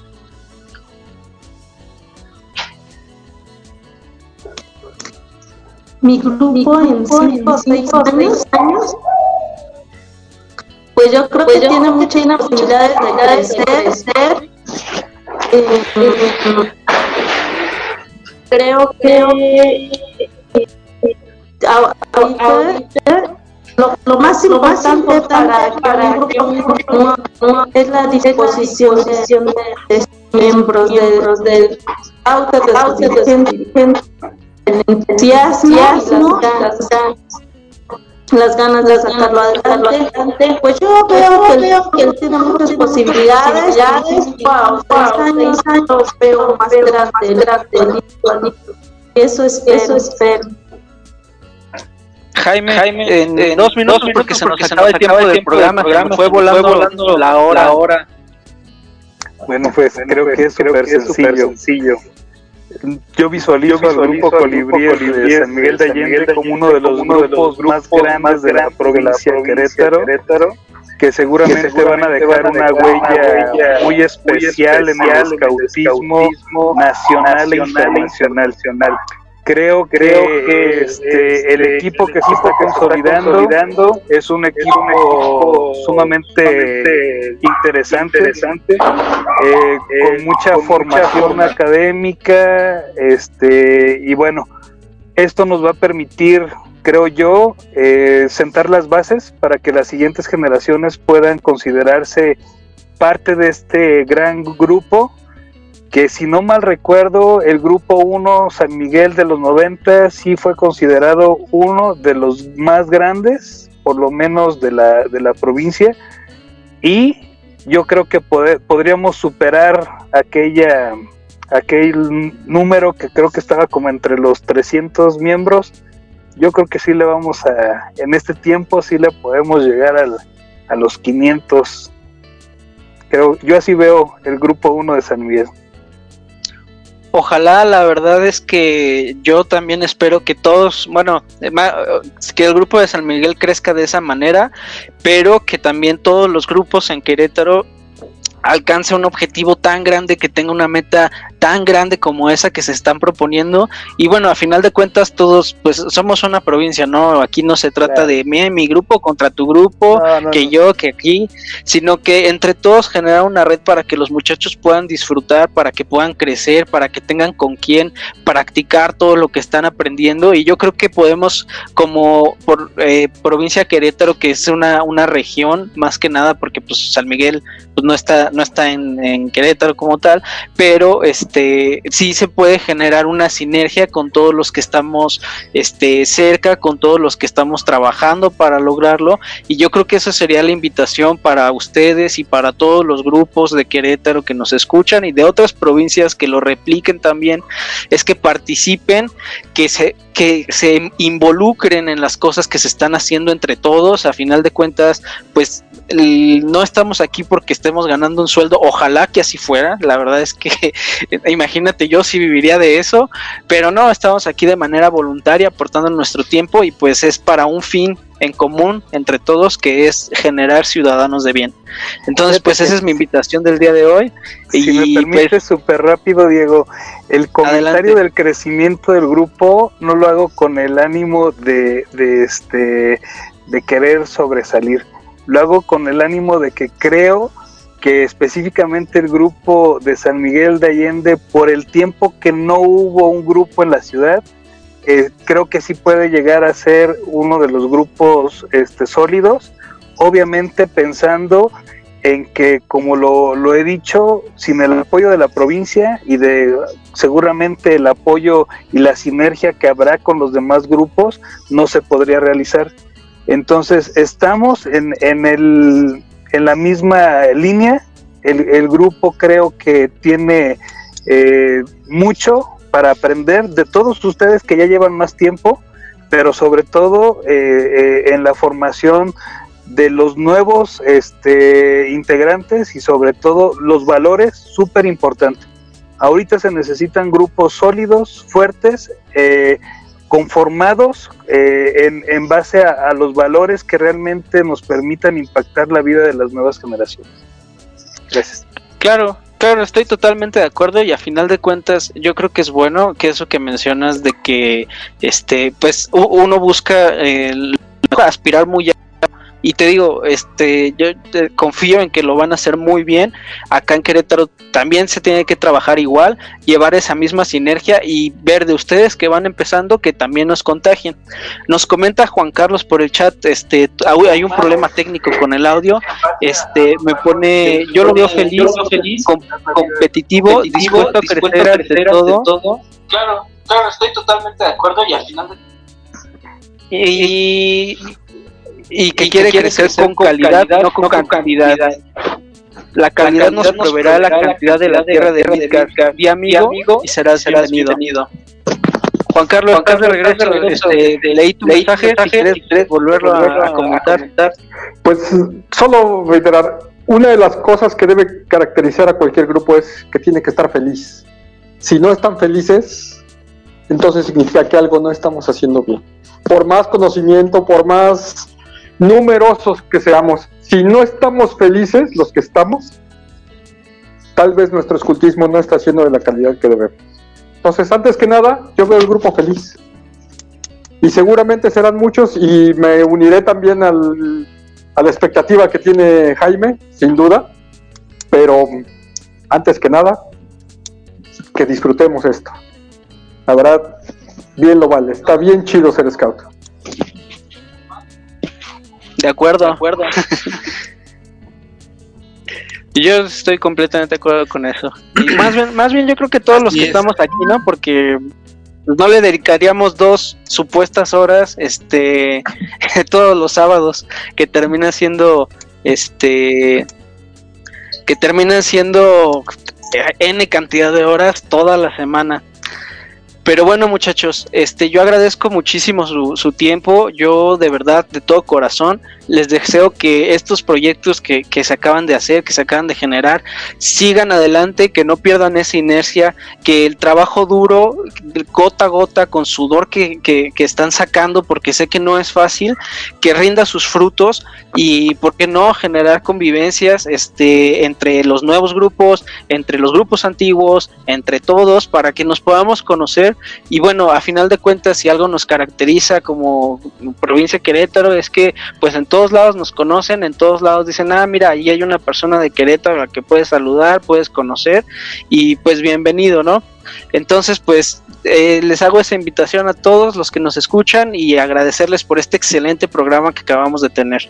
Mi grupo en 5 o 6 años, pues yo creo pues que tiene muchas posibilidades de crecer. Eh, creo que ahorita lo, lo, más importante para, para un grupo es la disposición de, de miembros del auto, de el entusiasmo las ganas, de sacarlo adelante. Pues yo veo que, él tiene muchas posibilidades. Wow, años veo más grande. Eso es eso espero. Jaime, Jaime en, dos minutos, porque, se nos acaba el tiempo, del programa, programa fue, volando, la hora. hora. Bueno, pues creo que es súper sencillo. Yo visualizo, al grupo Colibrí de San Miguel de Allende como uno de los grupos más grandes de la provincia de Querétaro, que seguramente van a dejar una huella muy especial en el escautismo nacional e internacional creo, creo que este, el equipo que se está consolidando, es un equipo, sumamente, interesante, interesante eh, con mucha formación académica, este y bueno, esto nos va a permitir, creo yo, eh, sentar las bases para que las siguientes generaciones puedan considerarse parte de este gran grupo que si no mal recuerdo, el grupo 1 San Miguel de los 90 sí fue considerado uno de los más grandes, por lo menos de la, de la provincia, y yo creo que podríamos superar aquella aquel número que creo que estaba como entre los 300 miembros. Yo creo que sí le vamos a, en este tiempo sí le podemos llegar al, a los 500. Creo, yo así veo el grupo 1 de San Miguel. Ojalá, la verdad es que yo también espero que todos, bueno, eh, que el grupo de San Miguel crezca de esa manera, pero que también todos los grupos en Querétaro alcance un objetivo tan grande, que tenga una meta tan grande como esa que se están proponiendo. Y bueno, a final de cuentas todos pues somos una provincia, ¿no? Aquí no se trata de mi, mi grupo contra tu grupo, que yo, que aquí, sino que entre todos generar una red para que los muchachos puedan disfrutar, para que puedan crecer, para que tengan con quién practicar todo lo que están aprendiendo. Y yo creo que podemos como por eh, provincia Querétaro que es una, una región más que nada porque pues San Miguel pues, no está no está en, Querétaro como tal pero este sí se puede generar una sinergia con todos los que estamos este cerca con todos los que estamos trabajando para lograrlo y yo creo que esa sería la invitación para ustedes y para todos los grupos de Querétaro que nos escuchan y de otras provincias que lo repliquen también es que participen que se que se involucren en las cosas que se están haciendo entre todos. A final de cuentas, pues no estamos aquí porque estemos ganando un sueldo. Ojalá que así fuera. La verdad es que *laughs* imagínate yo si viviría de eso. Pero no, estamos aquí de manera voluntaria aportando nuestro tiempo y pues es para un fin en común entre todos que es generar ciudadanos de bien. Entonces, pues esa es mi invitación del día de hoy. Si y me permite pues, súper rápido, Diego, el comentario del crecimiento del grupo no lo hago con el ánimo de, de, este, de querer sobresalir, lo hago con el ánimo de que creo que específicamente el grupo de San Miguel de Allende, por el tiempo que no hubo un grupo en la ciudad, eh, creo que sí puede llegar a ser uno de los grupos este, sólidos, obviamente pensando en que, como lo, lo, he dicho, sin el apoyo de la provincia y de seguramente el apoyo y la sinergia que habrá con los demás grupos, no se podría realizar. Entonces, estamos en, en, el, en la misma línea. El, grupo creo que tiene eh, mucho para aprender de todos ustedes que ya llevan más tiempo, pero sobre todo eh, eh, en la formación de los nuevos este, integrantes y sobre todo los valores, súper importante. Ahorita se necesitan grupos sólidos, fuertes, eh, conformados en, en, base a, los valores que realmente nos permitan impactar la vida de las nuevas generaciones. Gracias. Claro, Claro, estoy totalmente de acuerdo y a final de cuentas yo creo que es bueno que eso que mencionas de que este pues uno busca el aspirar muy y te digo, este, yo confío en que lo van a hacer muy bien. Acá en Querétaro también se tiene que trabajar igual, llevar esa misma sinergia y ver de ustedes que van empezando que también nos contagien. Nos comenta Juan Carlos por el chat, este, hay un problema técnico con el audio. Este, me pone, yo lo veo feliz, feliz competitivo y dispuesto a crecer de todo. Claro, claro, estoy totalmente de acuerdo y al final y y que, quiere, crecer, con, calidad, no con, cantidad. La calidad, nos proveerá la cantidad de la tierra de Midgar. Di amigo, y serás, bienvenido. Juan Carlos, Juan Carlos, de regreso, este, leí tu mensaje, si quieres volverlo a, comentar. Pues solo reiterar, una de las cosas que debe caracterizar a cualquier grupo es que tiene que estar feliz. Si no están felices, entonces significa que algo no estamos haciendo bien. Por más conocimiento, por más numerosos que seamos, si no estamos felices, los que estamos, tal vez nuestro escultismo no está siendo de la calidad que debemos. Entonces, antes que nada, yo veo el grupo feliz. Y seguramente serán muchos y me uniré también al, a la expectativa que tiene Jaime, sin duda. Pero antes que nada, que disfrutemos esto. La verdad, bien lo vale. Está bien chido ser scout. De acuerdo. De acuerdo. *laughs* yo estoy completamente de acuerdo con eso. Y *clears throat* más bien, más bien yo creo que todos los que estamos aquí, ¿no? Porque no le dedicaríamos dos supuestas horas, este, *laughs* todos los sábados, que termina siendo, este, que termina siendo n cantidad de horas toda la semana. Pero bueno, muchachos, este, yo agradezco muchísimo su, su, tiempo. Yo de verdad, de todo corazón, les deseo que estos proyectos que, que, se acaban de hacer, que se acaban de generar, sigan adelante, que no pierdan esa inercia, que el trabajo duro, gota a gota, con sudor que, que, que están sacando, porque sé que no es fácil, que rinda sus frutos y, ¿por qué no?, generar convivencias este, entre los nuevos grupos, entre los grupos antiguos, entre todos, para que nos podamos conocer y bueno, a final de cuentas, si algo nos caracteriza como provincia de Querétaro es que pues en todos lados nos conocen, en todos lados dicen, ah, mira, ahí hay una persona de Querétaro a la que puedes saludar, puedes conocer y pues bienvenido, ¿no? Entonces, pues eh, les hago esa invitación a todos los que nos escuchan y agradecerles por este excelente programa que acabamos de tener.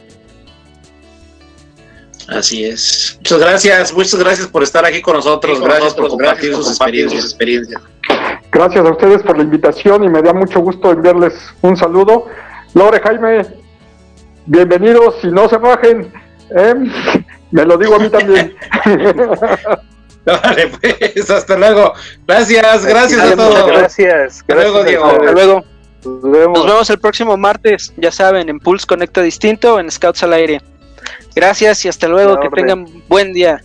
Así es. Muchas gracias, muchas gracias por estar aquí con nosotros. Con gracias nosotros, por compartir gracias sus, compartir experiencias. sus experiencias. Gracias a ustedes por la invitación y me da mucho gusto enviarles un saludo. Lore Jaime, bienvenidos y no se bajen. ¿eh? Me lo digo a mí también. *laughs* Vale, pues, hasta luego. Gracias, gracias a todos. Gracias. Hasta luego, Diego. Hasta luego. Nos vemos. Nos vemos el próximo martes, ya saben, en Pulse Conecta Distinto o en Scouts al Aire. Gracias y hasta luego, que tengan buen día.